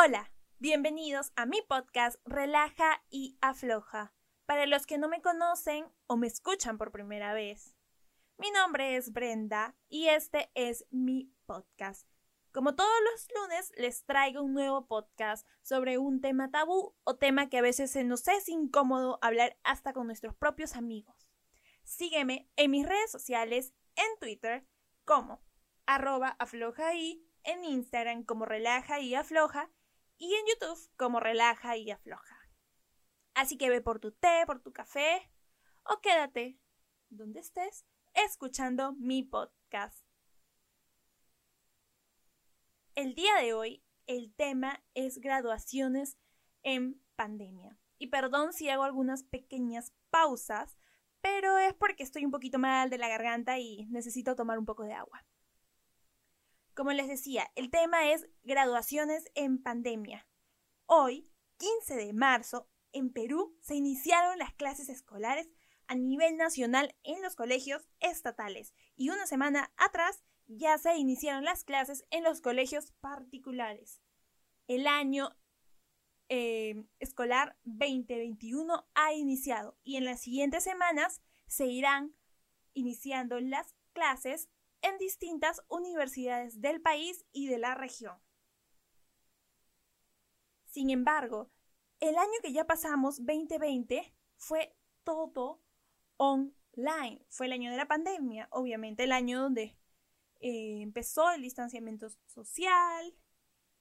Hola, bienvenidos a mi podcast Relaja y Afloja. Para los que no me conocen o me escuchan por primera vez, mi nombre es Brenda y este es mi podcast. Como todos los lunes, les traigo un nuevo podcast sobre un tema tabú o tema que a veces se nos es incómodo hablar hasta con nuestros propios amigos. Sígueme en mis redes sociales, en Twitter como arroba afloja y en Instagram como relaja y afloja y en YouTube como relaja y afloja. Así que ve por tu té, por tu café o quédate donde estés escuchando mi podcast. El día de hoy el tema es graduaciones en pandemia. Y perdón si hago algunas pequeñas pausas, pero es porque estoy un poquito mal de la garganta y necesito tomar un poco de agua. Como les decía, el tema es graduaciones en pandemia. Hoy, 15 de marzo, en Perú se iniciaron las clases escolares a nivel nacional en los colegios estatales y una semana atrás ya se iniciaron las clases en los colegios particulares. El año eh, escolar 2021 ha iniciado y en las siguientes semanas se irán iniciando las clases en distintas universidades del país y de la región. Sin embargo, el año que ya pasamos, 2020, fue todo online. Fue el año de la pandemia, obviamente el año donde eh, empezó el distanciamiento social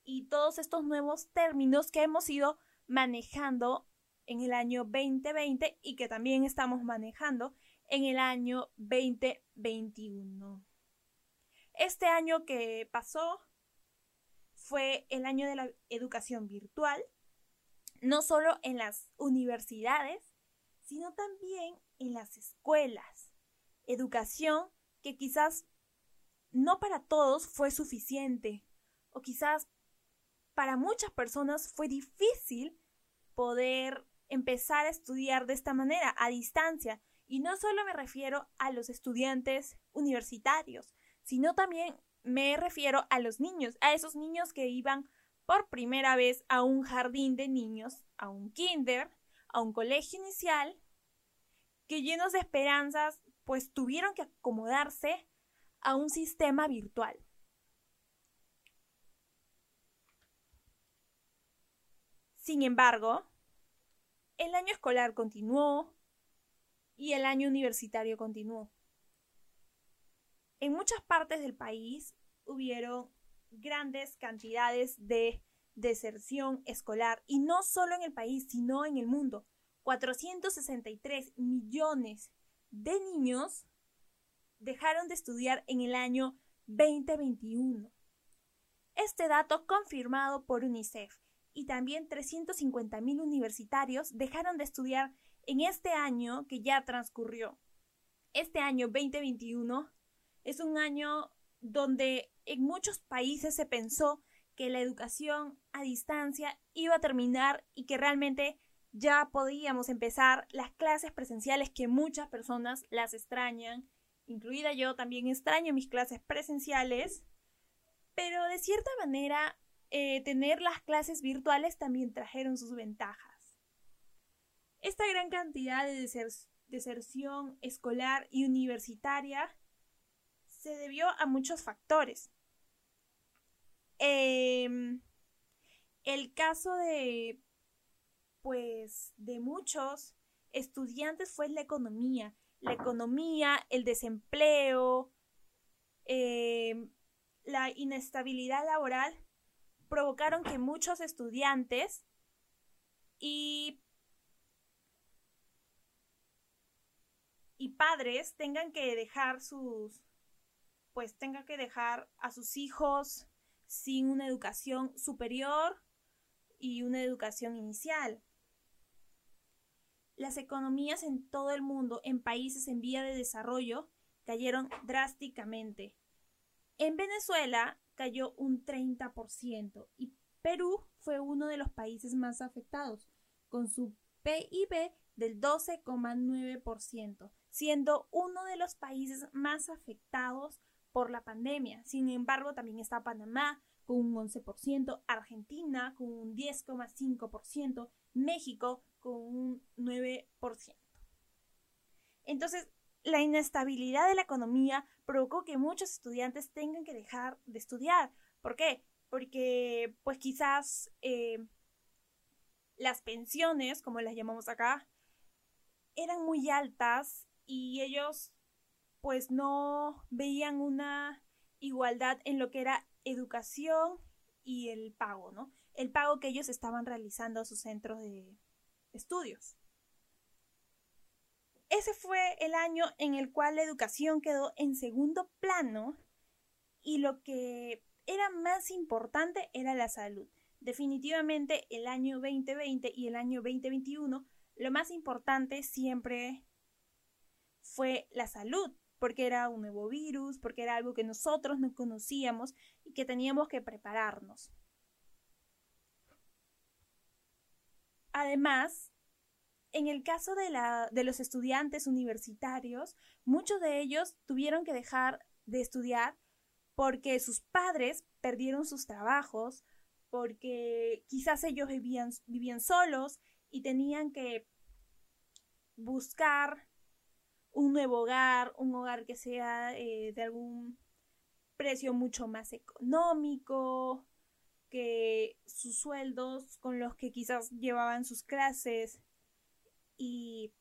y todos estos nuevos términos que hemos ido manejando en el año 2020 y que también estamos manejando en el año 2021. Este año que pasó fue el año de la educación virtual, no solo en las universidades, sino también en las escuelas. Educación que quizás no para todos fue suficiente, o quizás para muchas personas fue difícil poder empezar a estudiar de esta manera, a distancia. Y no solo me refiero a los estudiantes universitarios, sino también me refiero a los niños, a esos niños que iban por primera vez a un jardín de niños, a un kinder, a un colegio inicial, que llenos de esperanzas, pues tuvieron que acomodarse a un sistema virtual. Sin embargo, el año escolar continuó y el año universitario continuó. En muchas partes del país hubieron grandes cantidades de deserción escolar y no solo en el país, sino en el mundo. 463 millones de niños dejaron de estudiar en el año 2021. Este dato confirmado por UNICEF y también 350 mil universitarios dejaron de estudiar en este año que ya transcurrió. Este año 2021 es un año donde en muchos países se pensó que la educación a distancia iba a terminar y que realmente ya podíamos empezar las clases presenciales que muchas personas las extrañan, incluida yo también extraño mis clases presenciales, pero de cierta manera eh, tener las clases virtuales también trajeron sus ventajas. Esta gran cantidad de deserción escolar y universitaria se debió a muchos factores. Em, el caso de, pues, de muchos estudiantes fue la economía. La economía, el desempleo, em, la inestabilidad laboral provocaron que muchos estudiantes y, y padres tengan que dejar sus, pues tenga que dejar a sus hijos sin una educación superior y una educación inicial. Las economías en todo el mundo, en países en vía de desarrollo, cayeron drásticamente. En Venezuela cayó un 30% y Perú fue uno de los países más afectados, con su PIB del 12,9%, siendo uno de los países más afectados por la pandemia. Sin embargo, también está Panamá con un 11%, Argentina con un 10,5%, México con un 9%. Entonces, la inestabilidad de la economía provocó que muchos estudiantes tengan que dejar de estudiar. ¿Por qué? Porque, pues quizás eh, las pensiones, como las llamamos acá, eran muy altas y ellos pues no veían una igualdad en lo que era educación y el pago, ¿no? El pago que ellos estaban realizando a sus centros de estudios. Ese fue el año en el cual la educación quedó en segundo plano y lo que era más importante era la salud. Definitivamente el año 2020 y el año 2021 lo más importante siempre fue la salud, porque era un nuevo virus, porque era algo que nosotros no conocíamos y que teníamos que prepararnos. Además, en el caso de, la, de los estudiantes universitarios, muchos de ellos tuvieron que dejar de estudiar porque sus padres perdieron sus trabajos, porque quizás ellos vivían, vivían solos y tenían que buscar un nuevo hogar, un hogar que sea eh, de algún precio mucho más económico, que sus sueldos con los que quizás llevaban sus clases y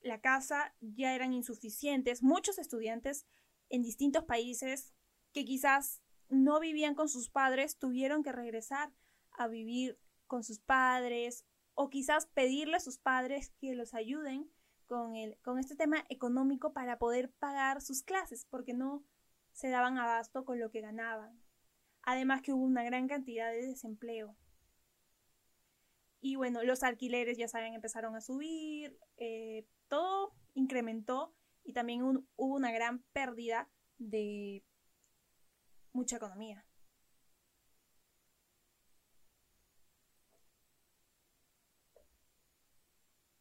la casa ya eran insuficientes. Muchos estudiantes en distintos países que quizás no vivían con sus padres tuvieron que regresar a vivir con sus padres o quizás pedirle a sus padres que los ayuden con, el, con este tema económico para poder pagar sus clases, porque no se daban abasto con lo que ganaban. Además que hubo una gran cantidad de desempleo. Y bueno, los alquileres, ya saben, empezaron a subir, eh, todo incrementó y también hubo una gran pérdida de mucha economía.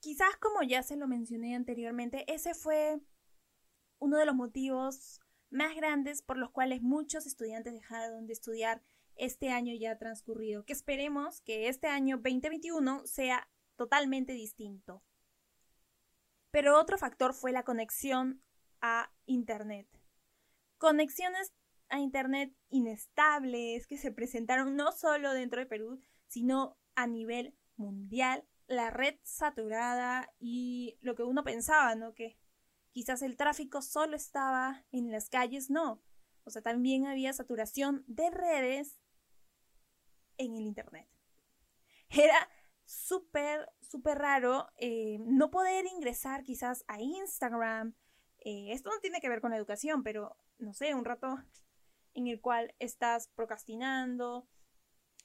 Quizás como ya se lo mencioné anteriormente, ese fue uno de los motivos más grandes por los cuales muchos estudiantes dejaron de estudiar este año ya transcurrido, que esperemos que este año 2021 sea totalmente distinto. Pero otro factor fue la conexión a Internet. Conexiones a Internet inestables que se presentaron no solo dentro de Perú, sino a nivel mundial la red saturada y lo que uno pensaba, ¿no? Que quizás el tráfico solo estaba en las calles, no. O sea, también había saturación de redes en el Internet. Era súper, súper raro eh, no poder ingresar quizás a Instagram. Eh, esto no tiene que ver con la educación, pero no sé, un rato en el cual estás procrastinando,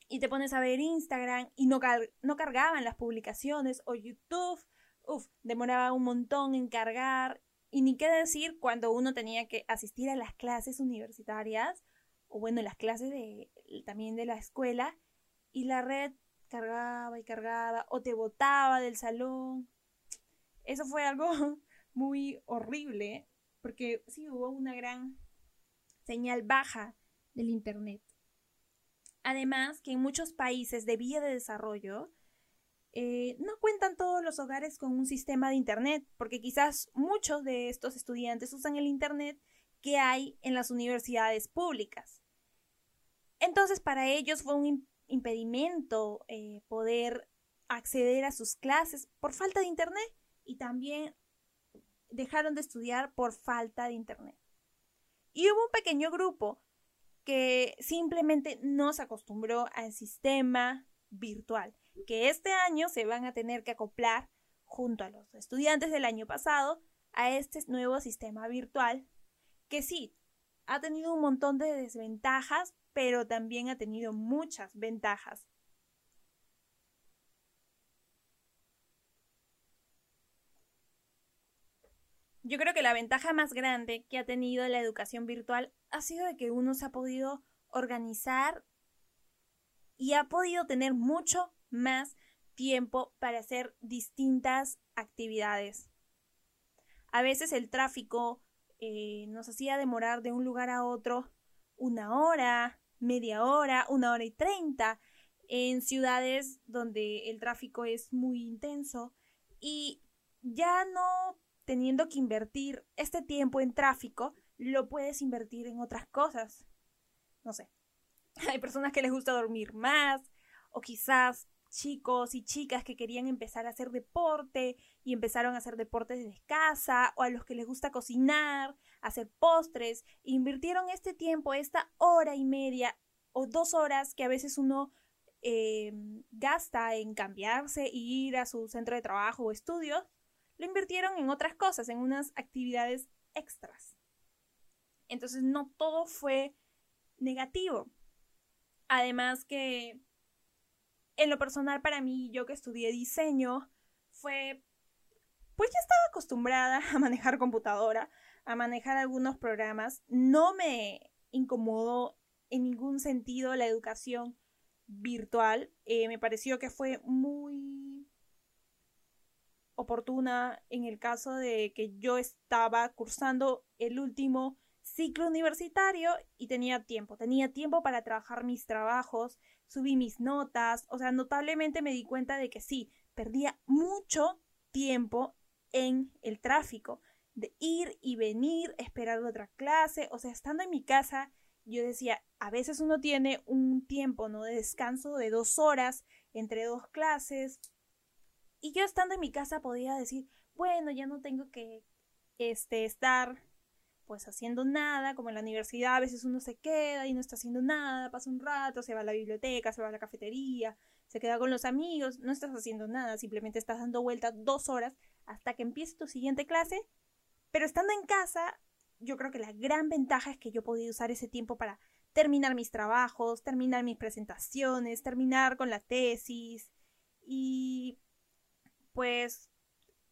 y te pones a ver Instagram y no, no cargaban las publicaciones o YouTube, uff, demoraba un montón en cargar y ni qué decir cuando uno tenía que asistir a las clases universitarias o bueno, las clases de, también de la escuela y la red cargaba y cargaba o te botaba del salón. Eso fue algo muy horrible porque sí hubo una gran señal baja del Internet. Además, que en muchos países de vía de desarrollo eh, no cuentan todos los hogares con un sistema de Internet, porque quizás muchos de estos estudiantes usan el Internet que hay en las universidades públicas. Entonces, para ellos fue un impedimento eh, poder acceder a sus clases por falta de Internet y también dejaron de estudiar por falta de Internet. Y hubo un pequeño grupo que simplemente no se acostumbró al sistema virtual, que este año se van a tener que acoplar junto a los estudiantes del año pasado a este nuevo sistema virtual, que sí, ha tenido un montón de desventajas, pero también ha tenido muchas ventajas. Yo creo que la ventaja más grande que ha tenido la educación virtual ha sido de que uno se ha podido organizar y ha podido tener mucho más tiempo para hacer distintas actividades. A veces el tráfico eh, nos hacía demorar de un lugar a otro una hora, media hora, una hora y treinta, en ciudades donde el tráfico es muy intenso y ya no teniendo que invertir este tiempo en tráfico, lo puedes invertir en otras cosas. No sé. Hay personas que les gusta dormir más o quizás chicos y chicas que querían empezar a hacer deporte y empezaron a hacer deportes desde casa o a los que les gusta cocinar, hacer postres, invirtieron este tiempo, esta hora y media o dos horas que a veces uno eh, gasta en cambiarse e ir a su centro de trabajo o estudios, lo invirtieron en otras cosas, en unas actividades extras. Entonces no todo fue negativo. Además que en lo personal para mí, yo que estudié diseño, fue, pues ya estaba acostumbrada a manejar computadora, a manejar algunos programas. No me incomodó en ningún sentido la educación virtual. Eh, me pareció que fue muy oportuna en el caso de que yo estaba cursando el último ciclo universitario y tenía tiempo, tenía tiempo para trabajar mis trabajos, subí mis notas, o sea, notablemente me di cuenta de que sí, perdía mucho tiempo en el tráfico, de ir y venir, esperar otra clase, o sea, estando en mi casa, yo decía, a veces uno tiene un tiempo, ¿no? De descanso de dos horas entre dos clases, y yo estando en mi casa podía decir, bueno, ya no tengo que este, estar pues haciendo nada, como en la universidad a veces uno se queda y no está haciendo nada, pasa un rato, se va a la biblioteca, se va a la cafetería, se queda con los amigos, no estás haciendo nada, simplemente estás dando vueltas dos horas hasta que empiece tu siguiente clase, pero estando en casa, yo creo que la gran ventaja es que yo podía usar ese tiempo para terminar mis trabajos, terminar mis presentaciones, terminar con la tesis y pues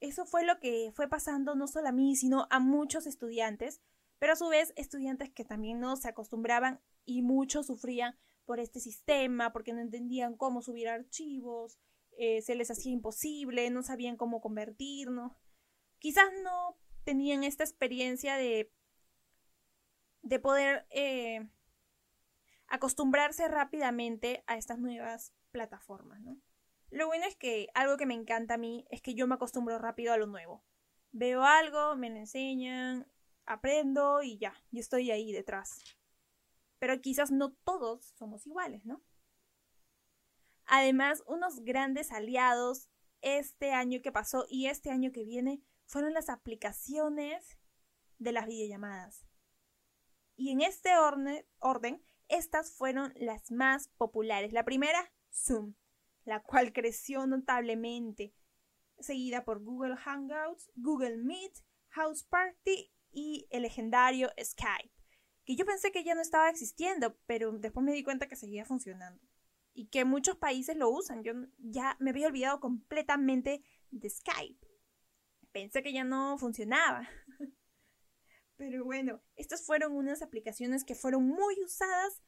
eso fue lo que fue pasando no solo a mí, sino a muchos estudiantes, pero a su vez estudiantes que también no se acostumbraban y muchos sufrían por este sistema, porque no entendían cómo subir archivos, eh, se les hacía imposible, no sabían cómo convertirnos. Quizás no tenían esta experiencia de, de poder eh, acostumbrarse rápidamente a estas nuevas plataformas, ¿no? Lo bueno es que algo que me encanta a mí es que yo me acostumbro rápido a lo nuevo. Veo algo, me lo enseñan, aprendo y ya, yo estoy ahí detrás. Pero quizás no todos somos iguales, ¿no? Además, unos grandes aliados este año que pasó y este año que viene fueron las aplicaciones de las videollamadas. Y en este orden, orden estas fueron las más populares. La primera, Zoom la cual creció notablemente, seguida por Google Hangouts, Google Meet, House Party y el legendario Skype, que yo pensé que ya no estaba existiendo, pero después me di cuenta que seguía funcionando y que muchos países lo usan. Yo ya me había olvidado completamente de Skype. Pensé que ya no funcionaba. Pero bueno, estas fueron unas aplicaciones que fueron muy usadas.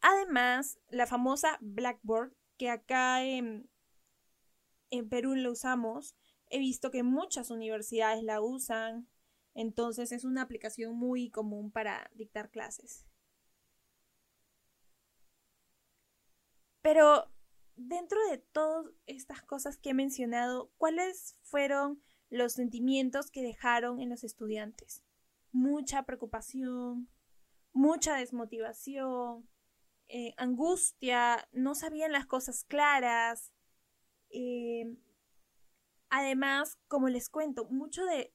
Además, la famosa Blackboard que acá en, en Perú lo usamos, he visto que muchas universidades la usan, entonces es una aplicación muy común para dictar clases. Pero dentro de todas estas cosas que he mencionado, ¿cuáles fueron los sentimientos que dejaron en los estudiantes? Mucha preocupación, mucha desmotivación, eh, angustia, no sabían las cosas claras. Eh, además, como les cuento, muchos de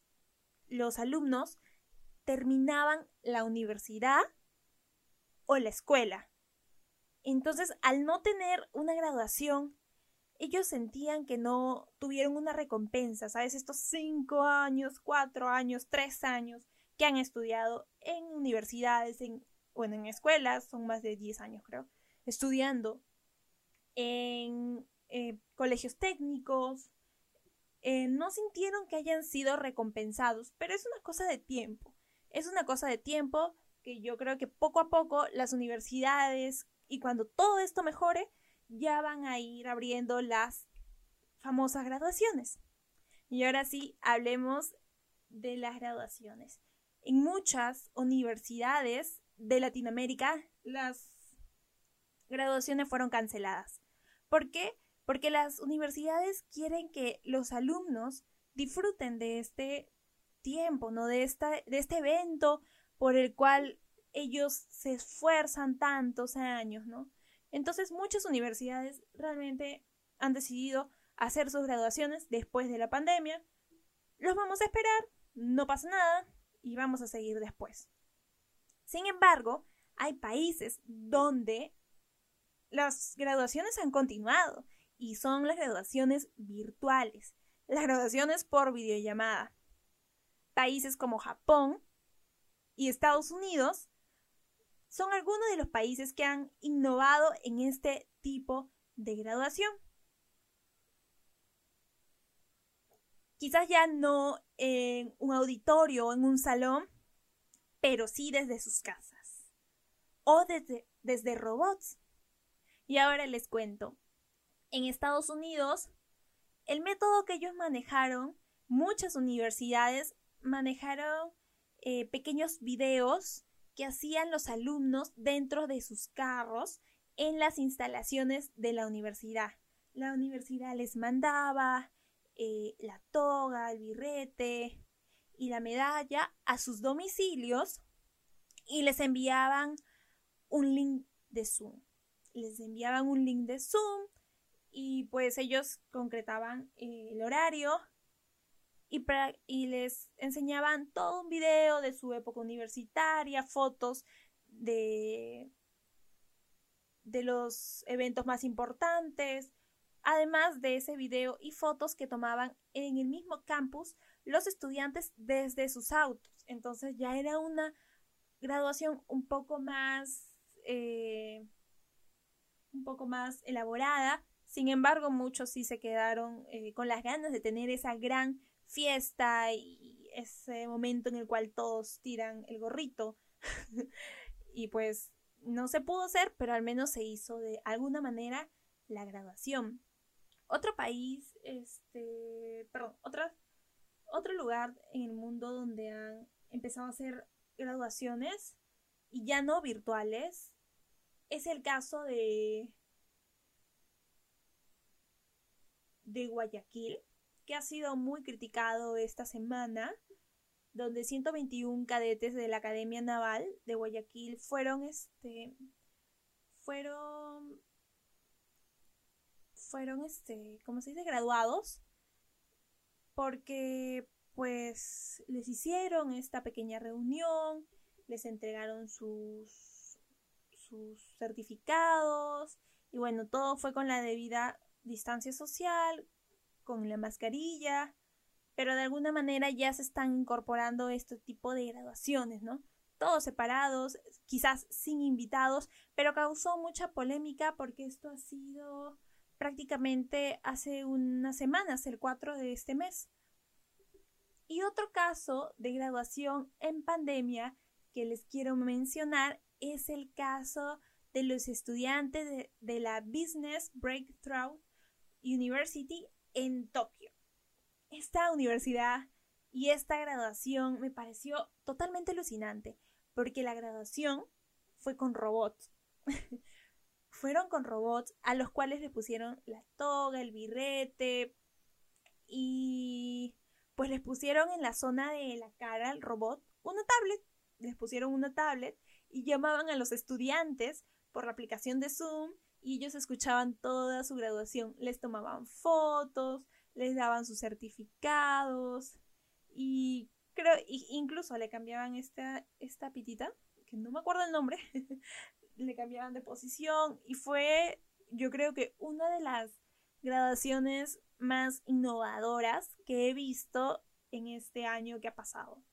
los alumnos terminaban la universidad o la escuela. Entonces, al no tener una graduación, ellos sentían que no tuvieron una recompensa, ¿sabes? Estos cinco años, cuatro años, tres años que han estudiado en universidades, en bueno, en escuelas, son más de 10 años creo, estudiando en eh, colegios técnicos, eh, no sintieron que hayan sido recompensados, pero es una cosa de tiempo. Es una cosa de tiempo que yo creo que poco a poco las universidades y cuando todo esto mejore, ya van a ir abriendo las famosas graduaciones. Y ahora sí, hablemos de las graduaciones. En muchas universidades de Latinoamérica, las graduaciones fueron canceladas. ¿Por qué? Porque las universidades quieren que los alumnos disfruten de este tiempo, ¿no? De, esta, de este evento por el cual ellos se esfuerzan tantos años, ¿no? Entonces muchas universidades realmente han decidido hacer sus graduaciones después de la pandemia. Los vamos a esperar, no pasa nada y vamos a seguir después. Sin embargo, hay países donde las graduaciones han continuado y son las graduaciones virtuales, las graduaciones por videollamada. Países como Japón y Estados Unidos son algunos de los países que han innovado en este tipo de graduación. Quizás ya no en un auditorio o en un salón, pero sí desde sus casas o desde, desde robots. Y ahora les cuento. En Estados Unidos, el método que ellos manejaron, muchas universidades manejaron eh, pequeños videos que hacían los alumnos dentro de sus carros en las instalaciones de la universidad. La universidad les mandaba eh, la toga, el birrete y la medalla a sus domicilios y les enviaban un link de Zoom. Les enviaban un link de Zoom y pues ellos concretaban eh, el horario y, les enseñaban todo un video de su época universitaria, fotos de, de los eventos más importantes, además de ese video y fotos que tomaban en el mismo campus los estudiantes desde sus autos. Entonces ya era una graduación un poco más eh, un poco más elaborada. Sin embargo, muchos sí se quedaron eh, con las ganas de tener esa gran fiesta y ese momento en el cual todos tiran el gorrito. y pues no se pudo hacer, pero al menos se hizo de alguna manera la graduación. Otro país, este, perdón, otro lugar en el mundo donde han empezado a hacer graduaciones y ya no virtuales es el caso de de Guayaquil que ha sido muy criticado esta semana, donde 121 cadetes de la Academia Naval de Guayaquil fueron, este, fueron, fueron, este, ¿cómo se dice? Graduados, porque, pues, les hicieron esta pequeña reunión, les entregaron sus, sus certificados, y bueno, todo fue con la debida distancia social, con la mascarilla, pero de alguna manera ya se están incorporando este tipo de graduaciones, ¿no? Todos separados, quizás sin invitados, pero causó mucha polémica porque esto ha sido prácticamente hace unas semanas, el 4 de este mes. Y otro caso de graduación en pandemia que les quiero mencionar es el caso de los estudiantes de, de la Business Breakthrough University en Tokio. Esta universidad y esta graduación me pareció totalmente alucinante, porque la graduación fue con robots. Fueron con robots a los cuales le pusieron la toga, el birrete y pues les pusieron en la zona de la cara al robot una tablet. Les pusieron una tablet y llamaban a los estudiantes por la aplicación de Zoom y ellos escuchaban toda su graduación, les tomaban fotos, les daban sus certificados y creo incluso le cambiaban esta esta pitita, que no me acuerdo el nombre, le cambiaban de posición y fue yo creo que una de las graduaciones más innovadoras que he visto en este año que ha pasado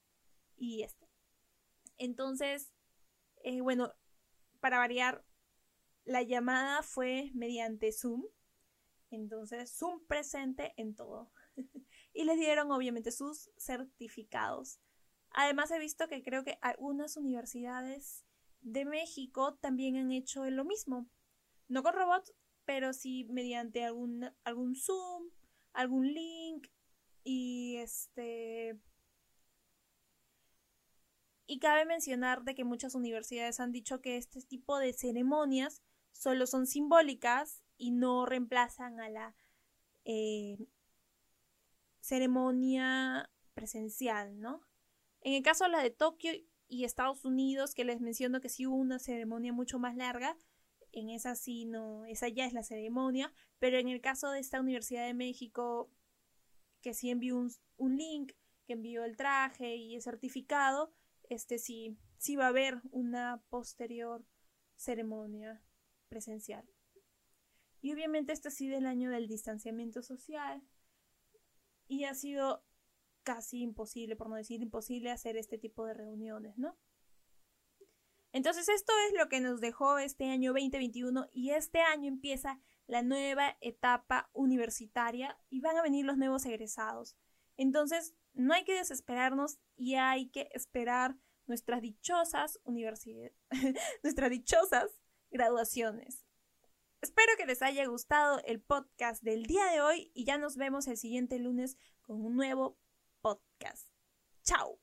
y este. Entonces, eh, bueno, para variar, la llamada fue mediante Zoom. Entonces, Zoom presente en todo. y les dieron obviamente sus certificados. Además, he visto que creo que algunas universidades de México también han hecho lo mismo. No con robots, pero sí mediante algún, algún Zoom, algún link y este... Y cabe mencionar de que muchas universidades han dicho que este tipo de ceremonias solo son simbólicas y no reemplazan a la eh, ceremonia presencial, ¿no? En el caso de la de Tokio y Estados Unidos, que les menciono que sí hubo una ceremonia mucho más larga, en esa sí no, esa ya es la ceremonia, pero en el caso de esta Universidad de México, que sí envió un, un link, que envió el traje y el certificado, este sí, sí va a haber una posterior ceremonia presencial. Y obviamente este ha sido el año del distanciamiento social y ha sido casi imposible, por no decir imposible, hacer este tipo de reuniones, ¿no? Entonces esto es lo que nos dejó este año 2021 y este año empieza la nueva etapa universitaria y van a venir los nuevos egresados. Entonces no hay que desesperarnos y hay que esperar nuestras dichosas universidades, nuestras dichosas graduaciones. Espero que les haya gustado el podcast del día de hoy y ya nos vemos el siguiente lunes con un nuevo podcast. Chao.